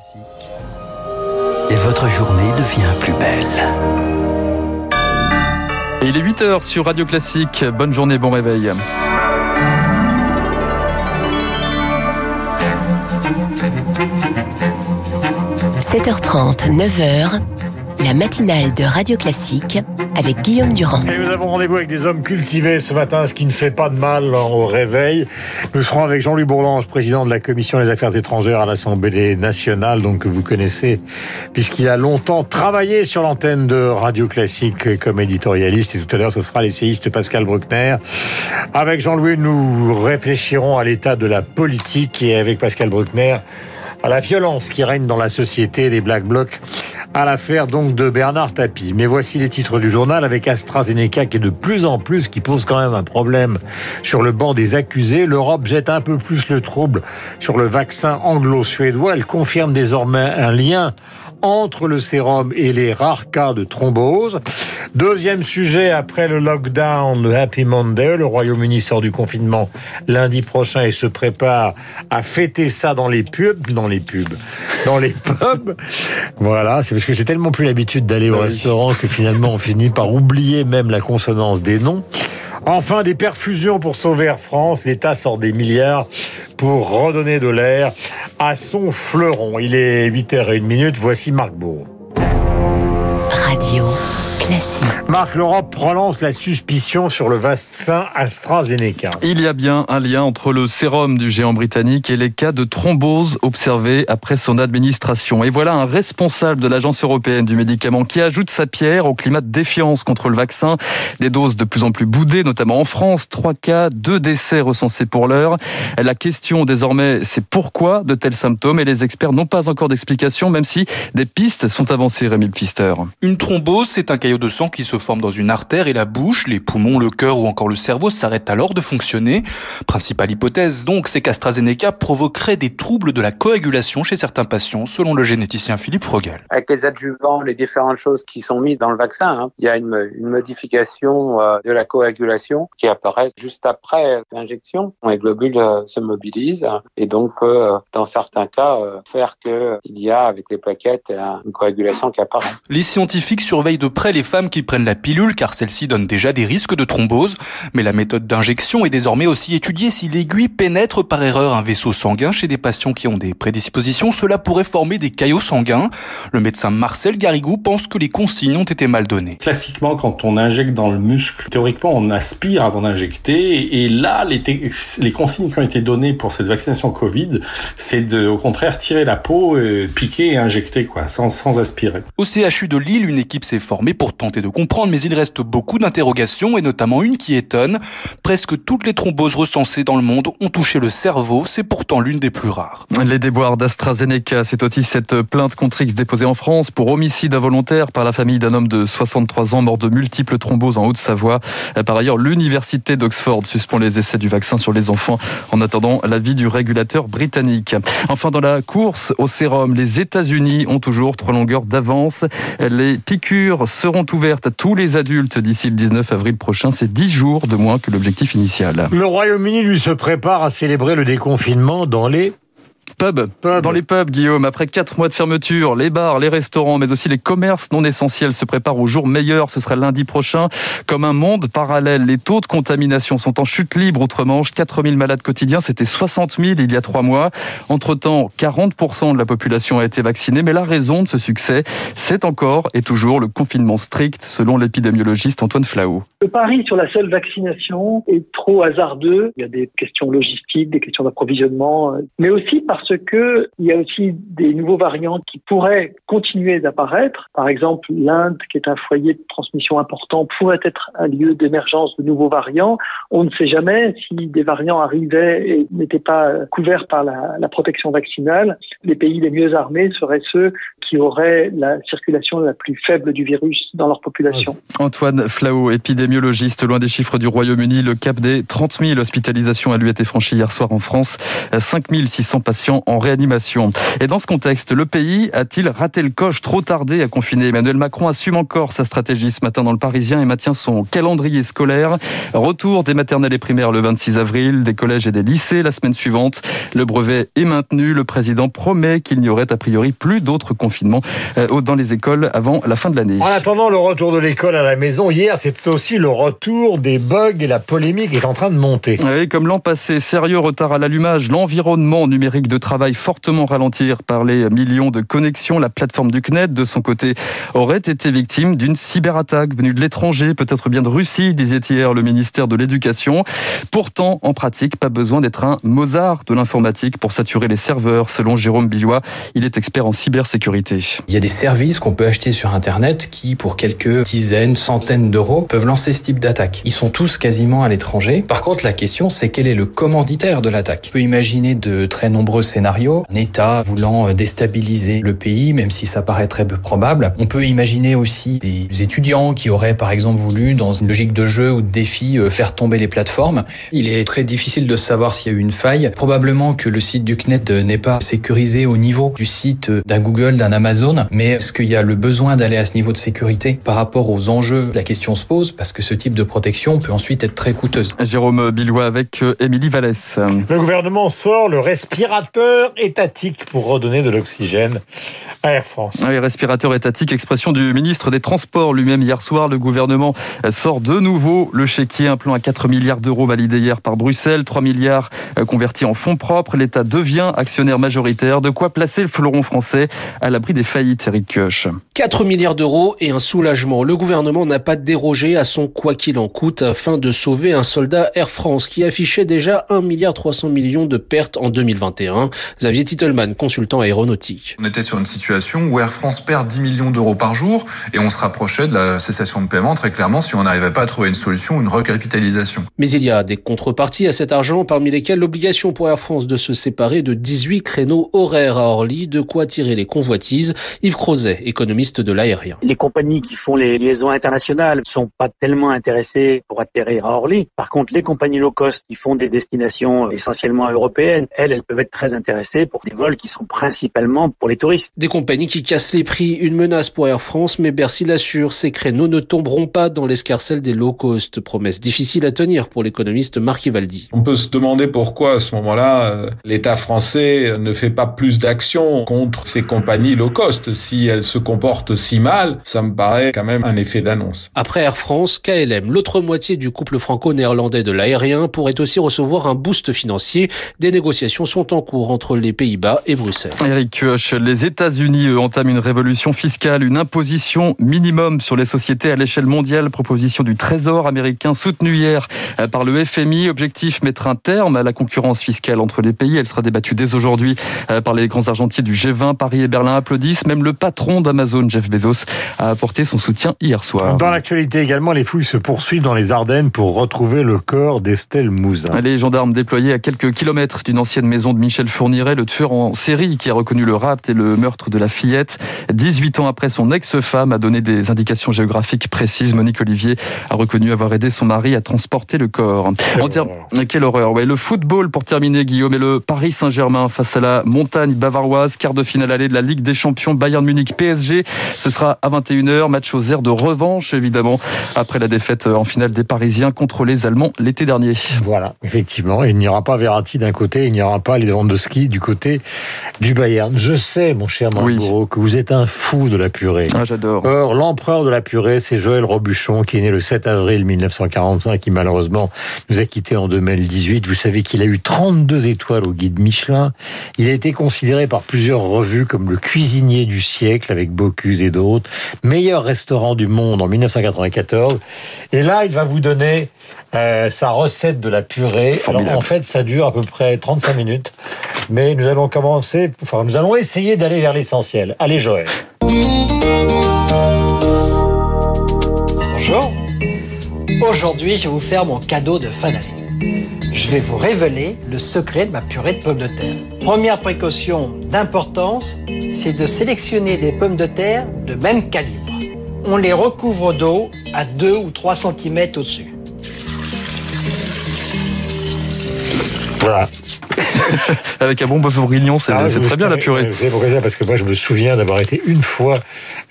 Classique. Et votre journée devient plus belle. Et il est 8h sur Radio Classique. Bonne journée, bon réveil. – 7h30, 9h, la matinale de Radio Classique avec Guillaume Durand. Et nous avons rendez-vous avec des hommes cultivés ce matin, ce qui ne fait pas de mal au réveil. Nous serons avec Jean-Louis Bourlange, président de la Commission des Affaires étrangères à l'Assemblée nationale, donc que vous connaissez, puisqu'il a longtemps travaillé sur l'antenne de Radio Classique comme éditorialiste. Et tout à l'heure, ce sera l'essayiste Pascal Bruckner. Avec Jean-Louis, nous réfléchirons à l'état de la politique et avec Pascal Bruckner, à la violence qui règne dans la société des Black Blocs à l'affaire donc de Bernard Tapie. Mais voici les titres du journal avec AstraZeneca qui est de plus en plus, qui pose quand même un problème sur le banc des accusés. L'Europe jette un peu plus le trouble sur le vaccin anglo-suédois. Elle confirme désormais un lien entre le sérum et les rares cas de thrombose. Deuxième sujet, après le lockdown, le Happy Monday, le Royaume-Uni sort du confinement lundi prochain et se prépare à fêter ça dans les pubs, dans les pubs, dans les pubs. Voilà, parce que j'ai tellement plus l'habitude d'aller au Ah oui. restaurant que finalement on finit par oublier même la consonance des noms. Enfin, des perfusions pour sauver Air France. L'État sort des milliards pour redonner de l'air à son fleuron. Il est 8h01 Voici Marc Bourg. Radio Classique. Marc, l'Europe relance la suspicion sur le vaccin AstraZeneca. Il y a bien un lien entre le sérum du géant britannique et les cas de thrombose observés après son administration. Et voilà un responsable de l'Agence européenne du médicament qui ajoute sa pierre au climat de défiance contre le vaccin. Des doses de plus en plus boudées, notamment en France. Trois cas, deux décès recensés pour l'heure. La question désormais, c'est pourquoi de tels symptômes? Et les experts n'ont pas encore d'explication, même si des pistes sont avancées, Rémi Pfister. Une thrombose, c'est un de sang qui se forme dans une artère et la bouche, les poumons, le cœur ou encore le cerveau s'arrêtent alors de fonctionner. Principale hypothèse donc, c'est qu'AstraZeneca provoquerait des troubles de la coagulation chez certains patients, selon le généticien Philippe Frogel. avec les adjuvants, les différentes choses qui sont mises dans le vaccin. hein. Il y a une, une modification euh, de la coagulation qui apparaît juste après l'injection. Les globules euh, se mobilisent et donc euh, dans certains cas, faire qu'il y a avec les plaquettes une coagulation qui apparaît. Les scientifiques surveillent de près les femmes qui prennent la pilule car celle-ci donne déjà des risques de thrombose. Mais la méthode d'injection est désormais aussi étudiée. Si l'aiguille pénètre par erreur un vaisseau sanguin chez des patients qui ont des prédispositions, cela pourrait former des caillots sanguins. Le médecin Marcel Garrigou pense que les consignes ont été mal données. Classiquement, quand on injecte dans le muscle, théoriquement, on aspire avant d'injecter. Et là, les, les consignes qui ont été données pour cette vaccination Covid, c'est de, au contraire, tirer la peau, euh, piquer et injecter, quoi, sans, sans aspirer. Au CHU de Lille, une équipe s'est formée pour tenter de comprendre, mais il reste beaucoup d'interrogations et notamment une qui étonne. Presque toutes les thromboses recensées dans le monde ont touché le cerveau, c'est pourtant l'une des plus rares. Les déboires d'AstraZeneca, c'est aussi cette plainte contre X déposée en France pour homicide involontaire par la famille d'un homme de 63 ans mort de multiples thromboses en Haute-Savoie. Par ailleurs, l'université d'Oxford suspend les essais du vaccin sur les enfants en attendant l'avis du régulateur britannique. Enfin, dans la course au sérum, les États-Unis ont toujours trois longueurs d'avance. Les piqûres seront ouvertes à tous les adultes d'ici le 19 avril prochain. C'est 10 jours de moins que l'objectif initial. Le Royaume-Uni, lui, se prépare à célébrer le déconfinement dans les Pub. Dans les pubs, Guillaume, après quatre mois de fermeture, les bars, les restaurants, mais aussi les commerces non essentiels se préparent au jour meilleur. Ce sera lundi prochain. Comme un monde parallèle, les taux de contamination sont en chute libre outre-Manche. 4000 malades quotidiens, c'était 60 000 il y a trois mois. Entre-temps, 40% de la population a été vaccinée. Mais la raison de ce succès, c'est encore et toujours le confinement strict, selon l'épidémiologiste Antoine Flahault. Le pari sur la seule vaccination est trop hasardeux. Il y a des questions logistiques, des questions d'approvisionnement, mais aussi parce que il y a aussi des nouveaux variants qui pourraient continuer d'apparaître. Par exemple, l'Inde, qui est un foyer de transmission important, pourrait être un lieu d'émergence de nouveaux variants. On ne sait jamais si des variants arrivaient et n'étaient pas euh, couverts par la, la protection vaccinale. Les pays les mieux armés seraient ceux qui auraient la circulation la plus faible du virus dans leur population. Antoine Flao, épidémiologiste, loin des chiffres du Royaume-Uni, le cap des 30 000 hospitalisations a lui été franchi hier soir en France, 5 600 patients en réanimation. Et dans ce contexte, le pays a-t-il raté le coche, trop tardé à confiner Emmanuel Macron assume encore sa stratégie ce matin dans le Parisien et maintient son calendrier scolaire. Retour des maternelles et primaires le 26 avril, des collèges et des lycées la semaine suivante. Le brevet est maintenu. Le président promet qu'il n'y aurait a priori plus d'autres confinements euh, dans les écoles avant la fin de l'année. En attendant le retour de l'école à la maison, hier, c'était aussi le retour des bugs et la polémique est en train de monter. Oui, comme l'an passé, sérieux retard à l'allumage, l'environnement numérique de travail fortement ralentir par les millions de connexions. La plateforme du CNET, de son côté, aurait été victime d'une cyberattaque venue de l'étranger, peut-être bien de Russie, disait hier le ministère de l'Éducation. Pourtant, en pratique, pas besoin d'être un Mozart de l'informatique pour saturer les serveurs, selon Jérôme Billois. Il est expert en cybersécurité. Il y a des services qu'on peut acheter sur Internet qui, pour quelques dizaines, centaines d'euros, peuvent lancer ce type d'attaque. Ils sont tous quasiment à l'étranger. Par contre, la question, c'est quel est le commanditaire de l'attaque? On peut imaginer de très nombreux scénarios. Un État voulant déstabiliser le pays, même si ça paraît très peu probable. On peut imaginer aussi des étudiants qui auraient, par exemple, voulu, dans une logique de jeu ou de défi, euh, faire tomber les plateformes. Il est très difficile de savoir s'il y a eu une faille. Probablement que le site du CNET n'est pas sécurisé au niveau du site d'un Google, d'un Amazon, mais est-ce qu'il y a le besoin d'aller à ce niveau de sécurité par rapport aux enjeux La question se pose? Parce que ce type de protection peut ensuite être très coûteuse. Jérôme Billois avec euh, Émilie Vallès. Le gouvernement sort le respirateur étatique pour redonner de l'oxygène à Air France. Oui, respirateur étatique, expression du ministre des Transports lui-même hier soir. Le gouvernement sort de nouveau le chéquier, un plan à 4 milliards d'euros validé hier par Bruxelles, 3 milliards euh, convertis en fonds propres. L'État devient actionnaire majoritaire. De quoi placer le fleuron français à l'abri des faillites, Eric Kioch. 4 milliards d'euros et un soulagement. Le gouvernement n'a pas dérogé à son quoi qu'il en coûte afin de sauver un soldat Air France qui affichait déjà 1 milliard 300 millions de pertes en 2021. Xavier Titelman, consultant aéronautique. On était sur une situation où Air France perd 10 millions d'euros par jour et on se rapprochait de la cessation de paiement très clairement si on n'arrivait pas à trouver une solution ou une recapitalisation. Mais il y a des contreparties à cet argent, parmi lesquelles l'obligation pour Air France de se séparer de 18 créneaux horaires à Orly, de quoi tirer les convoitises. Yves Crozet, économiste de l'aérien. Les compagnies qui font les liaisons internationales sont pas tellement intéressées pour atterrir à Orly. Par contre, les compagnies low cost qui font des destinations essentiellement européennes, elles, elles peuvent être très intéressées pour des vols qui sont principalement pour les touristes. Des compagnie qui casse les prix, une menace pour Air France, mais Bercy l'assure, ces créneaux ne tomberont pas dans l'escarcelle des low cost. Promesse difficile à tenir pour l'économiste Marc Ivaldi. On peut se demander pourquoi à ce moment-là, euh, l'État français ne fait pas plus d'actions contre ces compagnies low cost. Si elles se comportent si mal, ça me paraît quand même un effet d'annonce. Après Air France, KLM, l'autre moitié du couple franco-néerlandais de l'aérien, pourrait aussi recevoir un boost financier. Des négociations sont en cours entre les Pays-Bas et Bruxelles. Eric Kioch, les États-Unis entament une révolution fiscale, une imposition minimum sur les sociétés à l'échelle mondiale. Proposition du Trésor américain soutenue hier euh, par le FMI. Objectif mettre un terme à la concurrence fiscale entre les pays. Elle sera débattue dès aujourd'hui euh, par les grands argentiers du G20. Paris et Berlin applaudissent. Même le patron d'Amazon, Jeff Bezos, a apporté son soutien hier soir. Dans l'actualité également, les fouilles se poursuivent dans les Ardennes pour retrouver le corps d'Estelle Mouzin. Les gendarmes déployés à quelques kilomètres d'une ancienne maison de Michel Fourniret, le tueur en série qui a reconnu le rapt et le meurtre de la fillette. 18 ans après, son ex-femme a donné des indications géographiques précises. Monique Olivier a reconnu avoir aidé son mari à transporter le corps. Quelle horreur. Quelle horreur. Ouais, le football pour terminer, Guillaume, et le Paris Saint-Germain face à la montagne bavaroise, quart de finale allée de la Ligue des Champions Bayern Munich PSG. Ce sera à 21h, match aux airs de revanche, évidemment, après la défaite en finale des Parisiens contre les Allemands l'été dernier. Voilà, effectivement. Il n'y aura pas Verratti d'un côté, il n'y aura pas Lewandowski du côté du Bayern. Je sais, mon cher Marc Oui. Que vous êtes un fou de la purée. Ah, j'adore. Or, l'empereur de la purée, c'est Joël Robuchon, qui est né le 7 avril 1945, qui malheureusement nous a quittés en 2018. Vous savez qu'il a eu 32 étoiles au guide Michelin. Il a été considéré par plusieurs revues comme le cuisinier du siècle, avec Bocuse et d'autres. Meilleur restaurant du monde en 1994. Et là, il va vous donner euh, sa recette de la purée. Alors, en fait, ça dure à peu près 35 minutes. Mais nous allons commencer, enfin, nous allons essayer d'aller vers l'essentiel. Allez, Joël. Bonjour. Aujourd'hui, je vais vous faire mon cadeau de fin d'année. Je vais vous révéler le secret de ma purée de pommes de terre. Première précaution d'importance, c'est de sélectionner des pommes de terre de même calibre. On les recouvre d'eau à 2 ou 3 cm au-dessus. Voilà. Avec un bon bœuf bourguignon, c'est Ah, très bien la purée. Vous savez pourquoi ça Parce que moi, je me souviens d'avoir été une fois,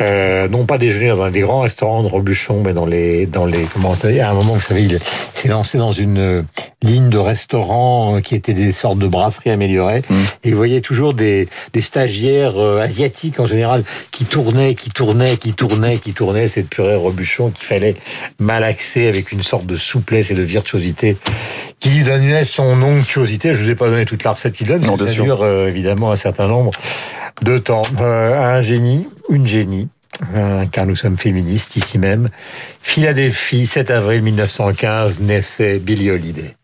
euh, non pas déjeuner dans un des grands restaurants de Robuchon, mais dans les, dans les, comment on dit, à un moment, vous savez, il s'est lancé dans une euh, ligne de restaurants euh, qui étaient des sortes de brasseries améliorées. Mmh. Et vous voyez toujours des, des stagiaires euh, asiatiques en général qui tournaient, qui tournaient, qui tournaient, qui tournaient cette purée Robuchon qu'il fallait malaxer avec une sorte de souplesse et de virtuosité qui lui donnait son onctuosité. Je vous ai pas donné toute la recette qu'il donne, Non, ça sûr. dure euh, évidemment un certain nombre de temps. Euh, un génie, une génie, euh, car nous sommes féministes ici même. Philadelphie, 7 avril 1915, naissait Billie Holiday.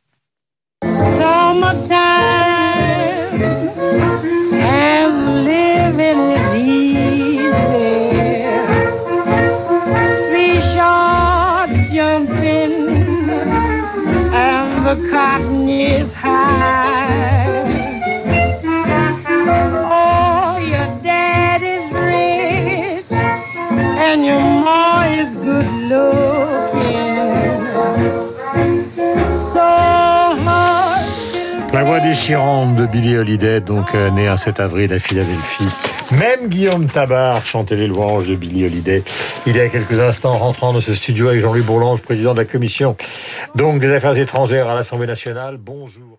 Déchirante de Billie Holiday, donc euh, née un 7 avril à Philadelphie. Même Guillaume Tabar chantait les louanges de Billie Holiday. Il y a quelques instants, rentrant de ce studio avec Jean-Louis Bourlange, président de la commission donc des affaires étrangères à l'Assemblée nationale. Bonjour.